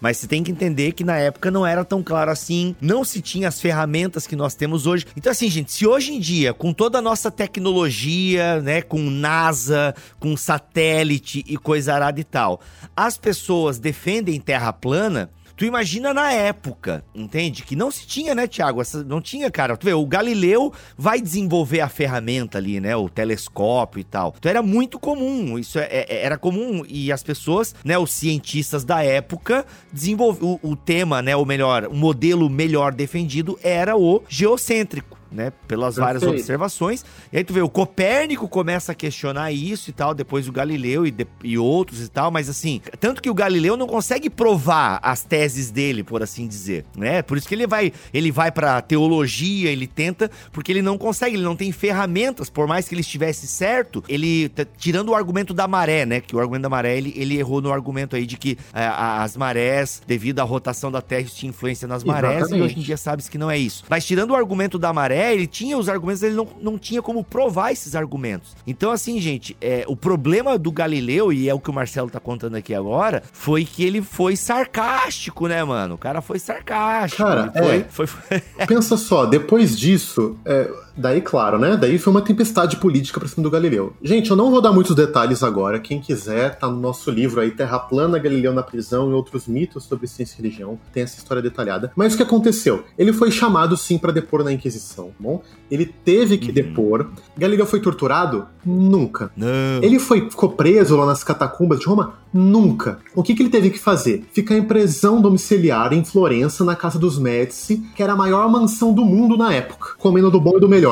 Mas você tem que entender que na época não era tão claro assim. Não se tinha as ferramentas que nós temos hoje. Então, assim, gente, se hoje em dia, com toda a nossa tecnologia, né, com NASA, com satélite e coisa arada e tal, as pessoas defendem terra plana, Tu imagina na época, entende? Que não se tinha, né, Tiago? Não tinha, cara. Tu vê, o Galileu vai desenvolver a ferramenta ali, né? O telescópio e tal. Então era muito comum. Isso é, é, era comum. E as pessoas, né, os cientistas da época, desenvolveram o, o tema, né? O melhor, o modelo melhor defendido era o geocêntrico né? Pelas Perfeito. várias observações. E aí tu vê, o Copérnico começa a questionar isso e tal, depois o Galileu e, de, e outros e tal, mas assim, tanto que o Galileu não consegue provar as teses dele, por assim dizer, né? Por isso que ele vai, ele vai pra teologia, ele tenta, porque ele não consegue, ele não tem ferramentas, por mais que ele estivesse certo, ele, tá, tirando o argumento da maré, né? Que o argumento da maré, ele, ele errou no argumento aí de que é, as marés, devido à rotação da Terra, tinha influência nas marés, Exatamente. e hoje em dia sabe que não é isso. Mas tirando o argumento da maré, é, ele tinha os argumentos, ele não, não tinha como provar esses argumentos. Então, assim, gente, é, o problema do Galileu, e é o que o Marcelo tá contando aqui agora, foi que ele foi sarcástico, né, mano? O cara foi sarcástico. Cara, é, foi, foi... pensa só, depois disso, é, daí, claro, né? Daí foi uma tempestade política pra cima do Galileu. Gente, eu não vou dar muitos detalhes agora. Quem quiser, tá no nosso livro aí, Terra Plana, Galileu na Prisão e outros mitos sobre ciência e religião. Tem essa história detalhada. Mas o que aconteceu? Ele foi chamado, sim, para depor na Inquisição bom? Ele teve que uhum. depor. Galileu foi torturado? Nunca. Não. Ele foi, ficou preso lá nas catacumbas de Roma? Nunca. O que, que ele teve que fazer? Ficar em prisão domiciliar em Florença, na casa dos Médici, que era a maior mansão do mundo na época, comendo do bom e do melhor.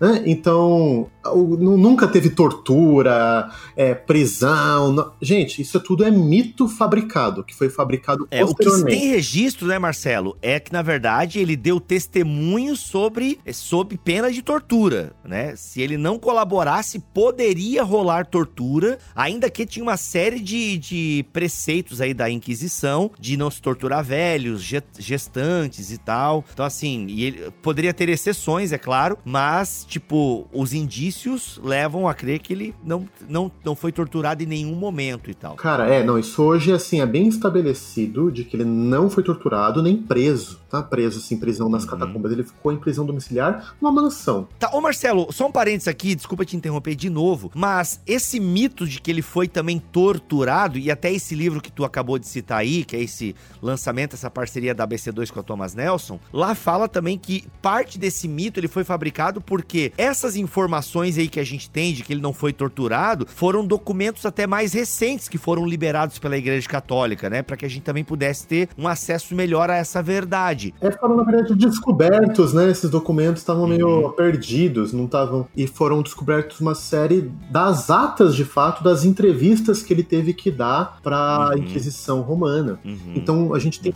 Né? Então, nunca teve tortura, é, prisão. Não... Gente, isso tudo é mito fabricado, que foi fabricado é, O que se tem registro, né, Marcelo, é que, na verdade, ele deu testemunho sobre, sob pena de tortura, né? Se ele não colaborasse, poderia rolar tortura, ainda que tinha uma série de, de preceitos aí da Inquisição, de não se torturar velhos, gestantes e tal. Então, assim, ele poderia ter exceções, é claro, mas tipo, os indícios levam a crer que ele não, não, não foi torturado em nenhum momento e tal. Cara, é, não, isso hoje, assim, é bem estabelecido de que ele não foi torturado nem preso, tá? Preso, assim, prisão nas uhum. catacumbas. Ele ficou em prisão domiciliar numa mansão. Tá, ô Marcelo, só um parênteses aqui, desculpa te interromper de novo, mas esse mito de que ele foi também torturado, e até esse livro que tu acabou de citar aí, que é esse lançamento, essa parceria da ABC2 com a Thomas Nelson, lá fala também que parte desse mito ele foi fabricado porque essas informações aí que a gente tem de que ele não foi torturado foram documentos até mais recentes que foram liberados pela Igreja Católica, né? Para que a gente também pudesse ter um acesso melhor a essa verdade. É, foram, na verdade, descobertos, né? Esses documentos estavam meio uhum. perdidos, não estavam. E foram descobertos uma série das atas, de fato, das entrevistas que ele teve que dar para a uhum. Inquisição Romana. Uhum. Então, a gente tem,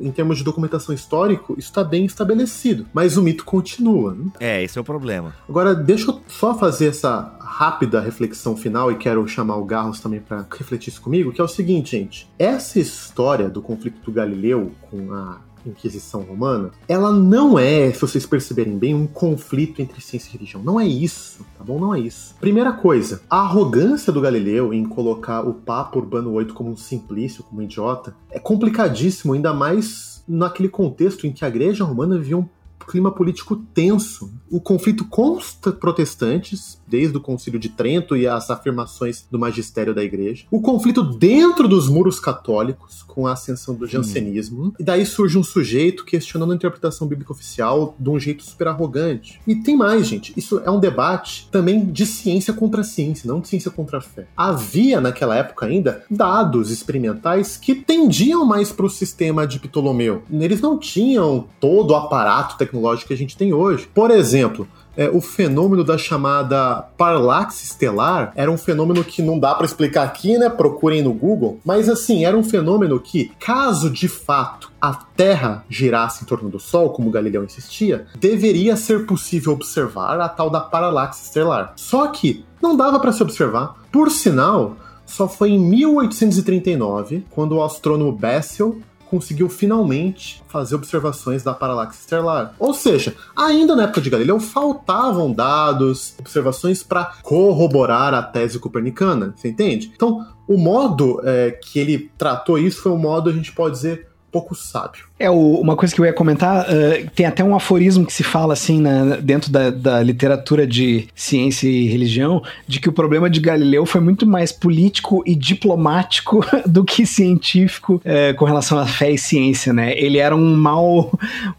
em termos de documentação histórico, isso está bem estabelecido. Mas o mito continua. Né? É, esse é o problema. Agora, deixa eu só fazer essa rápida reflexão final e quero chamar o Garros também para refletir isso comigo, que é o seguinte, gente. Essa história do conflito Galileu com a Inquisição Romana, ela não é, se vocês perceberem bem, um conflito entre ciência e religião. Não é isso, tá bom? Não é isso. Primeira coisa, a arrogância do Galileu em colocar o Papa Urbano VIII como um simplício, como um idiota, é complicadíssimo, ainda mais naquele contexto em que a Igreja Romana vivia um clima político tenso. O conflito consta protestantes, desde o Concílio de Trento e as afirmações do magistério da igreja. O conflito dentro dos muros católicos, com a ascensão do jansenismo. E daí surge um sujeito questionando a interpretação bíblica oficial de um jeito super arrogante. E tem mais, gente. Isso é um debate também de ciência contra ciência, não de ciência contra fé. Havia, naquela época ainda, dados experimentais que tendiam mais para o sistema de Ptolomeu. Eles não tinham todo o aparato tecnológico que a gente tem hoje. Por exemplo, é, o fenômeno da chamada paralaxe estelar era um fenômeno que não dá para explicar aqui, né? Procurem no Google. Mas assim, era um fenômeno que, caso de fato a Terra girasse em torno do Sol, como Galileu insistia, deveria ser possível observar a tal da paralaxe estelar. Só que não dava para se observar. Por sinal, só foi em 1839, quando o astrônomo Bessel conseguiu finalmente fazer observações da paralaxe estelar. Ou seja, ainda na época de Galileu faltavam dados, observações para corroborar a tese copernicana, você entende? Então, o modo é, que ele tratou isso foi um modo, a gente pode dizer, pouco sábio. É, o, uma coisa que eu ia comentar, uh, tem até um aforismo que se fala assim na, dentro da, da, literatura de ciência e religião, de que o problema de Galileu foi muito mais político e diplomático *laughs* do que científico uh, com relação à fé e ciência, né? Ele era um mal.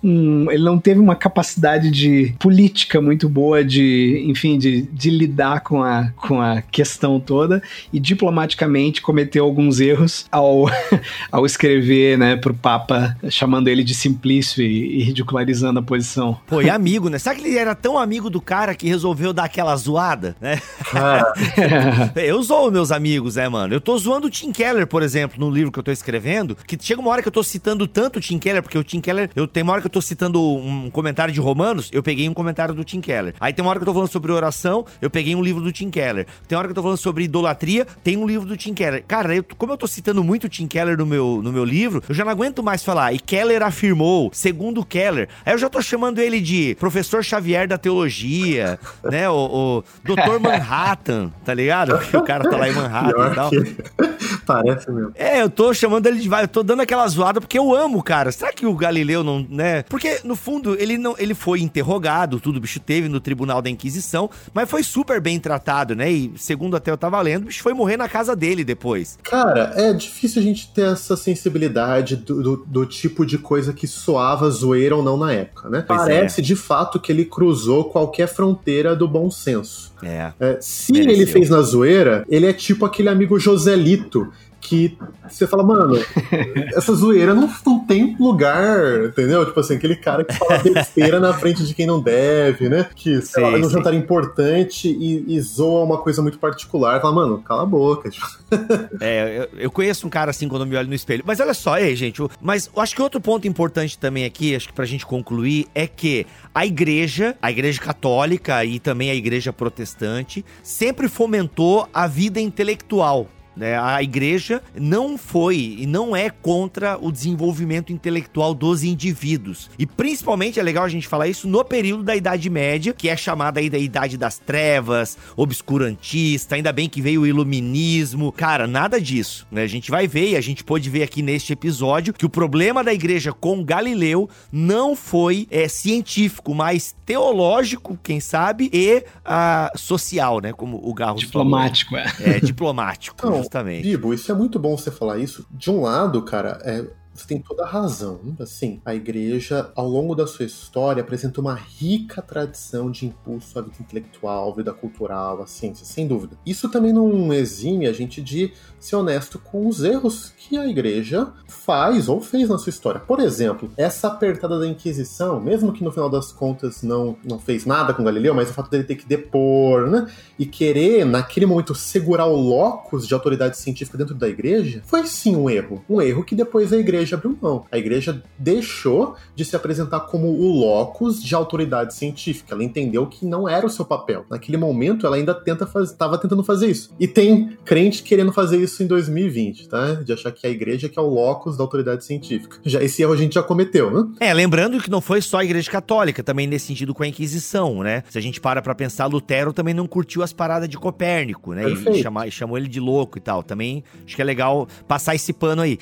Um, ele não teve uma capacidade de política muito boa de, enfim, de, de lidar com a, com a questão toda e diplomaticamente cometeu alguns erros ao, *laughs* ao escrever, né, pro Papa chamando ele de Simplício e, e, ridicularizando a posição. Pô, e amigo, né? Será que ele era tão amigo do cara que resolveu dar aquela zoada, né? *laughs* eu zoo meus amigos, né, mano? Eu tô zoando o Tim Keller, por exemplo, no livro que eu tô escrevendo, que chega uma hora que eu tô citando tanto o Tim Keller, porque o Tim Keller, eu tem uma hora que eu tô citando um comentário de Romanos, eu peguei um comentário do Tim Keller. Aí tem uma hora que eu tô falando sobre oração, eu peguei um livro do Tim Keller. Tem uma hora que eu tô falando sobre idolatria, tem um livro do Tim Keller. Cara, eu, como eu tô citando muito o Tim Keller no meu, no meu livro, eu já não aguento mais falar. E Keller afirmou, segundo Keller. Aí eu já tô chamando ele de professor Xavier da teologia, *laughs* né? O, o doutor Manhattan, tá ligado? Porque o cara tá lá em Manhattan e tal. *laughs* Parece mesmo. É, eu tô chamando ele de. Eu tô dando aquela zoada porque eu amo, cara. Será que o Galileu não, né? Porque, no fundo, ele não ele foi interrogado, tudo o bicho teve no tribunal da Inquisição, mas foi super bem tratado, né? E segundo até eu tava lendo, o bicho foi morrer na casa dele depois. Cara, é difícil a gente ter essa sensibilidade do, do, do tipo de coisa que soava zoeira ou não na época, né? Pois Parece é. de fato que ele cruzou qualquer fronteira do bom senso. É. é se Mereceu. ele fez na zoeira, ele é tipo aquele amigo Joselito que você fala, mano, *laughs* essa zoeira não, não tem lugar, entendeu? Tipo assim, aquele cara que fala besteira na frente de quem não deve, né? Que, sei lá, num jantar importante e, e, zoa uma coisa muito particular. Fala, mano, cala a boca. Tipo. *laughs* é, eu, eu, conheço um cara assim quando eu me olho no espelho. Mas olha só, ei, gente, eu, mas eu acho que outro ponto importante também aqui, acho que pra gente concluir, é que a igreja, a igreja católica e também a igreja protestante, sempre fomentou a vida intelectual né? A igreja não foi e não é contra o desenvolvimento intelectual dos indivíduos. E principalmente é legal a gente falar isso no período da Idade Média, que é chamada aí da Idade das Trevas, obscurantista, ainda bem que veio o iluminismo. Cara, nada disso, né? A gente vai ver e a gente pode ver aqui neste episódio que o problema da igreja com Galileu não foi é, científico, mas teológico, quem sabe, e uh, social, né? Como o Garros Diplomático, falou. é. É, diplomático. Então, Justamente. Bibo, isso é muito bom você falar isso. De um lado, cara, é, você tem toda a razão. Assim, a igreja, ao longo da sua história, apresenta uma rica tradição de impulso à vida intelectual, vida cultural, à ciência, sem dúvida. Isso também não exime a gente de ser honesto com os erros que a igreja faz ou fez na sua história. Por exemplo, essa apertada da Inquisição, mesmo que no final das contas não, não fez nada com Galileu, mas o fato dele ter que depor, né? E querer, naquele momento, segurar o locus de autoridade científica dentro da igreja, foi sim um erro. Um erro que depois a igreja abriu mão. A igreja deixou de se apresentar como o locus de autoridade científica. Ela entendeu que não era o seu papel. Naquele momento, ela ainda tenta estava tentando fazer isso. E tem crente querendo fazer isso em 2020, tá? De achar que a igreja que é o locus da autoridade científica. Já esse erro a gente já cometeu, né? É, lembrando que não foi só a igreja católica, também nesse sentido com a Inquisição, né? Se a gente para pra pensar, Lutero também não curtiu as paradas de Copérnico, né? E, chamar, chamou ele de louco e tal. Também acho que é legal passar esse pano aí.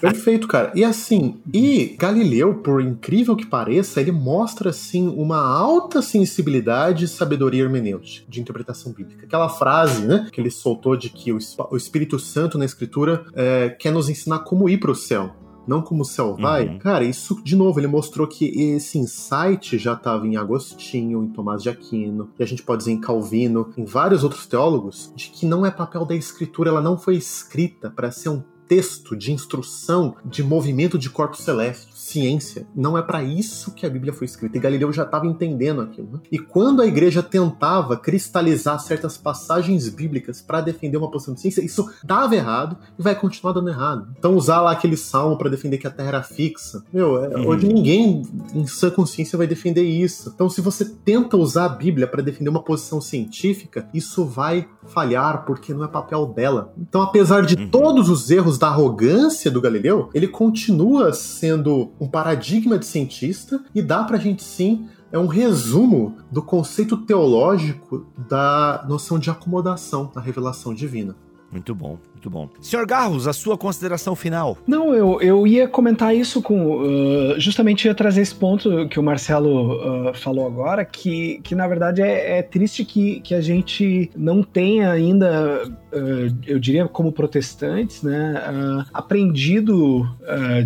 Perfeito, cara. E assim, e Galileu, por incrível que pareça, ele mostra assim uma alta sensibilidade e sabedoria hermenêutica de interpretação bíblica. Aquela frase, né, que ele soltou de que o, o Espírito Santo na Escritura é, quer nos ensinar como ir para o céu não como o céu vai. Uhum. Cara, isso, de novo, ele mostrou que esse insight já estava em Agostinho, em Tomás de Aquino, e a gente pode dizer em Calvino, em vários outros teólogos, de que não é papel da escritura, ela não foi escrita para ser um texto de instrução de movimento de corpos celestes ciência. Não é para isso que a Bíblia foi escrita. E Galileu já estava entendendo aquilo. Né? E quando a igreja tentava cristalizar certas passagens bíblicas para defender uma posição de ciência, isso dava errado e vai continuar dando errado. Então usar lá aquele salmo para defender que a Terra era fixa, meu, é, uhum. hoje ninguém em sã consciência vai defender isso. Então se você tenta usar a Bíblia para defender uma posição científica, isso vai falhar porque não é papel dela. Então apesar de uhum. todos os erros da arrogância do Galileu, ele continua sendo um paradigma de cientista e dá pra gente sim é um resumo do conceito teológico da noção de acomodação na revelação divina. Muito bom, muito bom. Senhor Garros, a sua consideração final? Não, eu, eu ia comentar isso com. Uh, justamente ia trazer esse ponto que o Marcelo uh, falou agora, que, que na verdade é, é, triste que, que a gente não tenha ainda, uh, eu diria como protestantes, né, aprendido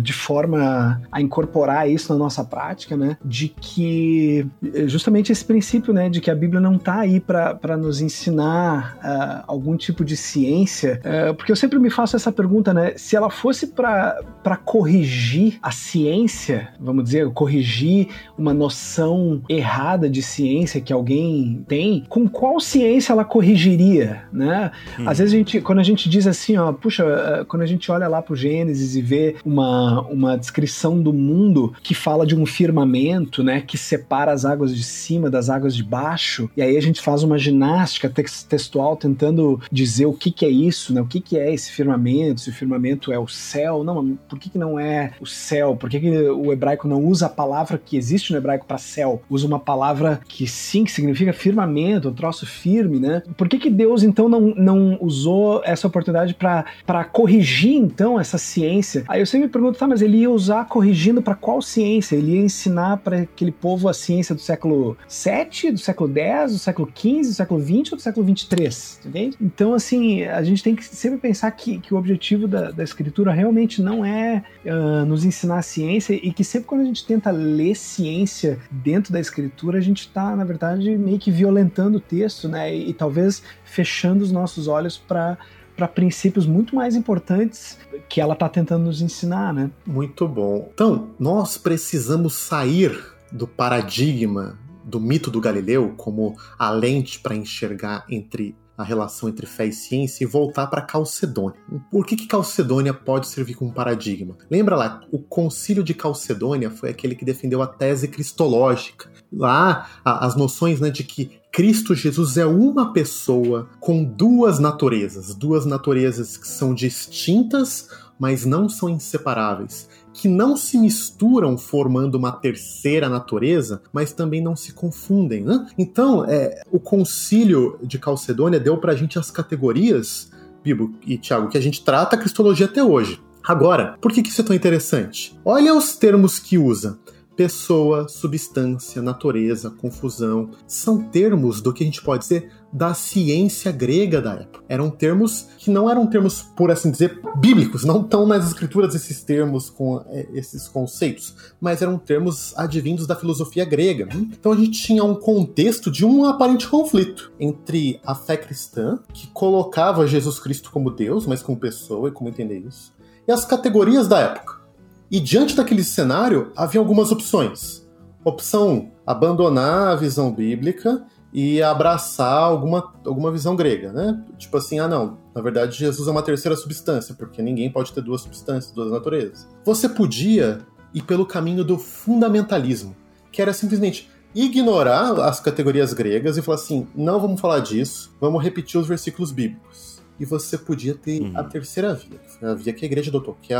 de forma a incorporar isso na nossa prática, né, de que justamente esse princípio, né, de que a Bíblia não está aí para nos ensinar algum tipo de ciência é, porque eu sempre me faço essa pergunta, né? Se ela fosse para corrigir a ciência, vamos dizer, corrigir uma noção errada de ciência que alguém tem, com qual ciência ela corrigiria, né? Hum. Às vezes a gente, quando a gente diz assim, ó, puxa, é, quando a gente olha lá pro Gênesis e vê uma, uma descrição do mundo que fala de um firmamento, né, que separa as águas de cima das águas de baixo, e aí a gente faz uma ginástica textual tentando dizer o que que é isso isso, né? O que, que é esse firmamento? Se o firmamento é o céu? Não, por que, que não é o céu? Por que, que o hebraico não usa a palavra que existe no hebraico para céu? Usa uma palavra que sim, que significa firmamento, um troço firme, né? Por que, que Deus então não, não usou essa oportunidade para corrigir então essa ciência? Aí eu sempre me pergunto, tá, mas ele ia usar corrigindo para qual ciência? Ele ia ensinar para aquele povo a ciência do século 7, do século 10, do século 15, do século 20 ou do século 23? Entende? Então, assim, a gente tem que sempre pensar que, que o objetivo da, da escritura realmente não é uh, nos ensinar a ciência e que sempre quando a gente tenta ler ciência dentro da escritura, a gente está, na verdade, meio que violentando o texto, né? E, e talvez fechando os nossos olhos para para princípios muito mais importantes que ela está tentando nos ensinar, né? Muito bom. Então, nós precisamos sair do paradigma do mito do Galileu como a lente para enxergar entre a relação entre fé e ciência e voltar para Calcedônia. Por que, que Calcedônia pode servir como paradigma? Lembra lá, o concílio de Calcedônia foi aquele que defendeu a tese cristológica. Lá, as noções né, de que Cristo Jesus é uma pessoa com duas naturezas, duas naturezas que são distintas, mas não são inseparáveis que não se misturam formando uma terceira natureza, mas também não se confundem. Né? Então, é, o concílio de Calcedônia deu para a gente as categorias, Bibo e Tiago, que a gente trata a cristologia até hoje. Agora, por que, que isso é tão interessante? Olha os termos que usa pessoa, substância, natureza, confusão, são termos do que a gente pode dizer da ciência grega da época. Eram termos que não eram termos, por assim dizer, bíblicos, não estão nas escrituras esses termos com é, esses conceitos, mas eram termos advindos da filosofia grega. Então a gente tinha um contexto de um aparente conflito entre a fé cristã, que colocava Jesus Cristo como Deus, mas como pessoa e como entender isso, e as categorias da época. E diante daquele cenário, havia algumas opções. Opção 1, abandonar a visão bíblica e abraçar alguma, alguma visão grega, né? Tipo assim, ah não, na verdade Jesus é uma terceira substância, porque ninguém pode ter duas substâncias, duas naturezas. Você podia ir pelo caminho do fundamentalismo, que era simplesmente ignorar as categorias gregas e falar assim, não vamos falar disso, vamos repetir os versículos bíblicos. E você podia ter uhum. a terceira via, que foi a via que a igreja adotou, que é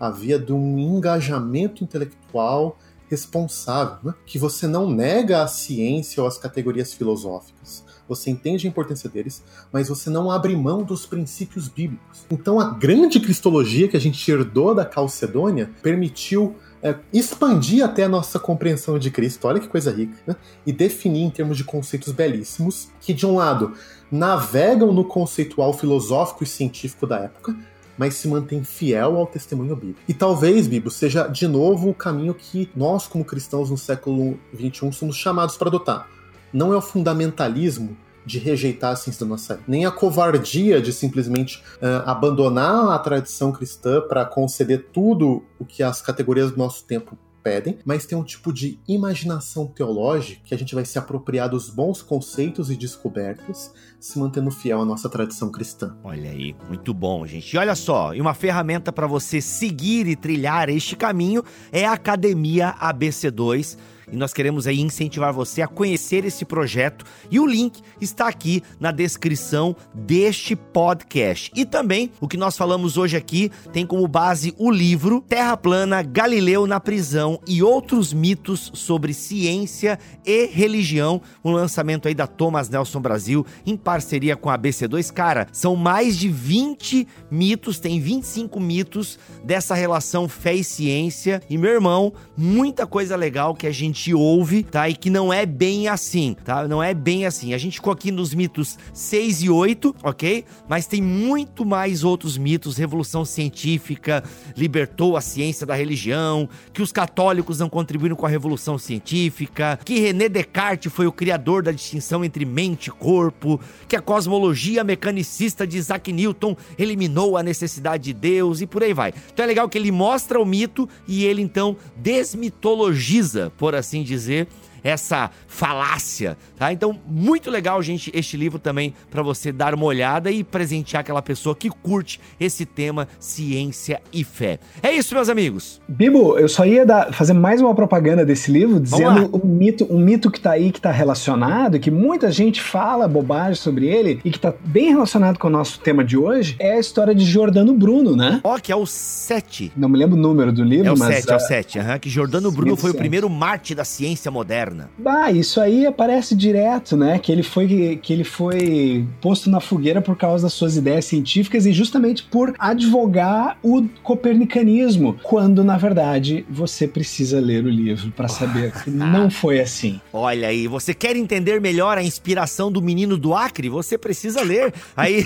a via de um engajamento intelectual responsável, né? que você não nega a ciência ou as categorias filosóficas. Você entende a importância deles, mas você não abre mão dos princípios bíblicos. Então, a grande cristologia que a gente herdou da Calcedônia permitiu é, expandir até a nossa compreensão de Cristo, olha que coisa rica, né? e definir em termos de conceitos belíssimos, que de um lado navegam no conceitual filosófico e científico da época, mas se mantém fiel ao testemunho bíblico. E talvez, Bíblia, seja de novo o caminho que nós, como cristãos no século XXI, somos chamados para adotar. Não é o fundamentalismo de rejeitar a ciência da nossa época, nem a covardia de simplesmente uh, abandonar a tradição cristã para conceder tudo o que as categorias do nosso tempo pedem, mas tem um tipo de imaginação teológica que a gente vai se apropriar dos bons conceitos e descobertas, se mantendo fiel à nossa tradição cristã. Olha aí, muito bom, gente. E olha só, e uma ferramenta para você seguir e trilhar este caminho é a Academia ABC2 e nós queremos aí incentivar você a conhecer esse projeto e o link está aqui na descrição deste podcast. E também o que nós falamos hoje aqui tem como base o livro Terra Plana, Galileu na prisão e outros mitos sobre ciência e religião, um lançamento aí da Thomas Nelson Brasil em parceria com a ABC2. Cara, são mais de 20 mitos, tem 25 mitos dessa relação fé e ciência. E meu irmão, muita coisa legal que a gente gente ouve, tá? E que não é bem assim, tá? Não é bem assim. A gente ficou aqui nos mitos 6 e 8, ok? Mas tem muito mais outros mitos. Revolução científica libertou a ciência da religião, que os católicos não contribuíram com a revolução científica, que René Descartes foi o criador da distinção entre mente e corpo, que a cosmologia mecanicista de Isaac Newton eliminou a necessidade de Deus e por aí vai. Então é legal que ele mostra o mito e ele então desmitologiza, por assim assim dizer, essa falácia, tá? Então, muito legal, gente, este livro também para você dar uma olhada e presentear aquela pessoa que curte esse tema ciência e fé. É isso, meus amigos. Bibo, eu só ia dar, fazer mais uma propaganda desse livro, dizendo um mito, um mito que tá aí, que tá relacionado, que muita gente fala bobagem sobre ele e que tá bem relacionado com o nosso tema de hoje, é a história de Jordano Bruno, né? Ó, oh, que é o 7. Não me lembro o número do livro, é o mas... 7, é o 7, aham, que Jordano Bruno foi o primeiro Marte da ciência moderna moderna. Bah, isso aí aparece direto, né? Que ele foi que ele foi posto na fogueira por causa das suas ideias científicas e justamente por advogar o copernicanismo, quando na verdade você precisa ler o livro para saber que não foi assim. Olha aí, você quer entender melhor a inspiração do menino do Acre? Você precisa ler. Aí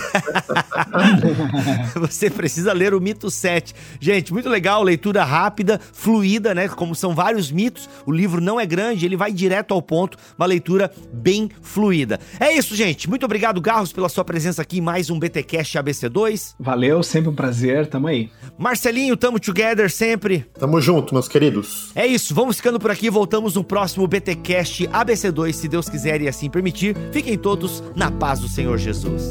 *laughs* você precisa ler o mito 7. Gente, muito legal, leitura rápida, fluida, né? Como são vários mitos, o livro não é grande, ele vai direto ao ponto, uma leitura bem fluida. É isso, gente. Muito obrigado, Garros, pela sua presença aqui em mais um BTcast ABC2. Valeu, sempre um prazer, tamo aí. Marcelinho, tamo together sempre. Tamo junto, meus queridos. É isso, vamos ficando por aqui, voltamos no próximo BTcast ABC2, se Deus quiser e assim permitir. Fiquem todos na paz do Senhor Jesus.